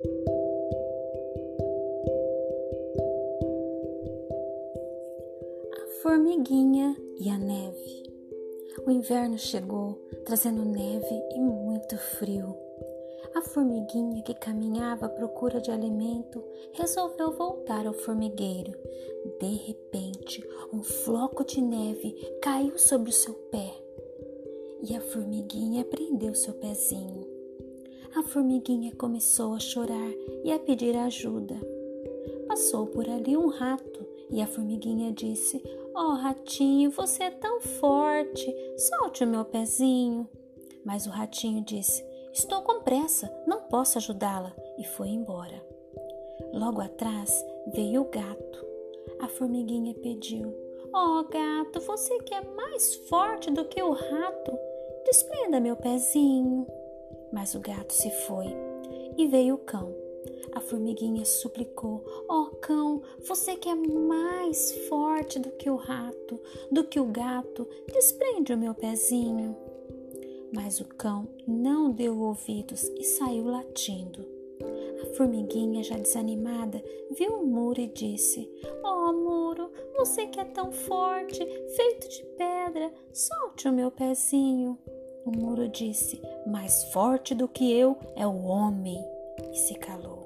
A formiguinha e a neve. O inverno chegou, trazendo neve e muito frio. A formiguinha que caminhava à procura de alimento resolveu voltar ao formigueiro. De repente, um floco de neve caiu sobre o seu pé e a formiguinha prendeu seu pezinho. A formiguinha começou a chorar e a pedir ajuda. Passou por ali um rato e a formiguinha disse: Oh, ratinho, você é tão forte, solte o meu pezinho. Mas o ratinho disse: Estou com pressa, não posso ajudá-la, e foi embora. Logo atrás veio o gato. A formiguinha pediu: Oh, gato, você que é mais forte do que o rato, desprenda meu pezinho. Mas o gato se foi e veio o cão. A formiguinha suplicou: Oh, cão, você que é mais forte do que o rato, do que o gato, desprende o meu pezinho. Mas o cão não deu ouvidos e saiu latindo. A formiguinha, já desanimada, viu o muro e disse: Oh, muro, você que é tão forte, feito de pedra, solte o meu pezinho. O muro disse: Mais forte do que eu é o homem. E se calou.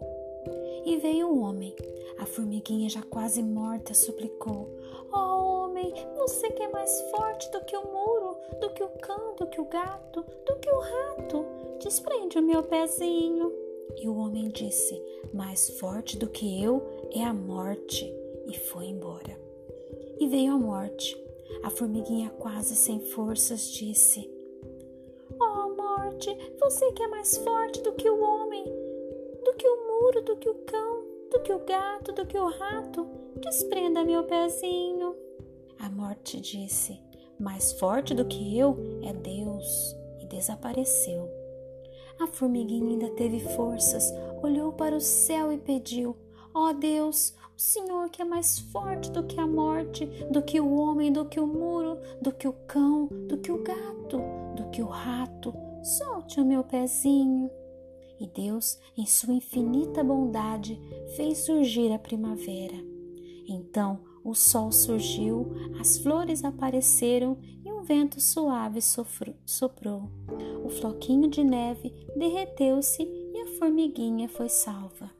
E veio o homem. A formiguinha, já quase morta, suplicou: Oh, homem, você que é mais forte do que o muro, do que o cão, do que o gato, do que o rato, desprende o meu pezinho. E o homem disse: Mais forte do que eu é a morte. E foi embora. E veio a morte. A formiguinha, quase sem forças, disse: Morte, você que é mais forte do que o homem, do que o muro, do que o cão, do que o gato, do que o rato, desprenda meu pezinho. A morte disse: Mais forte do que eu é Deus, e desapareceu. A formiguinha ainda teve forças, olhou para o céu e pediu: Ó oh Deus, o Senhor que é mais forte do que a morte, do que o homem, do que o muro, do que o cão, do que o gato, do que o rato, solte o meu pezinho. E Deus, em sua infinita bondade, fez surgir a primavera. Então o sol surgiu, as flores apareceram e um vento suave soprou. O floquinho de neve derreteu-se e a formiguinha foi salva.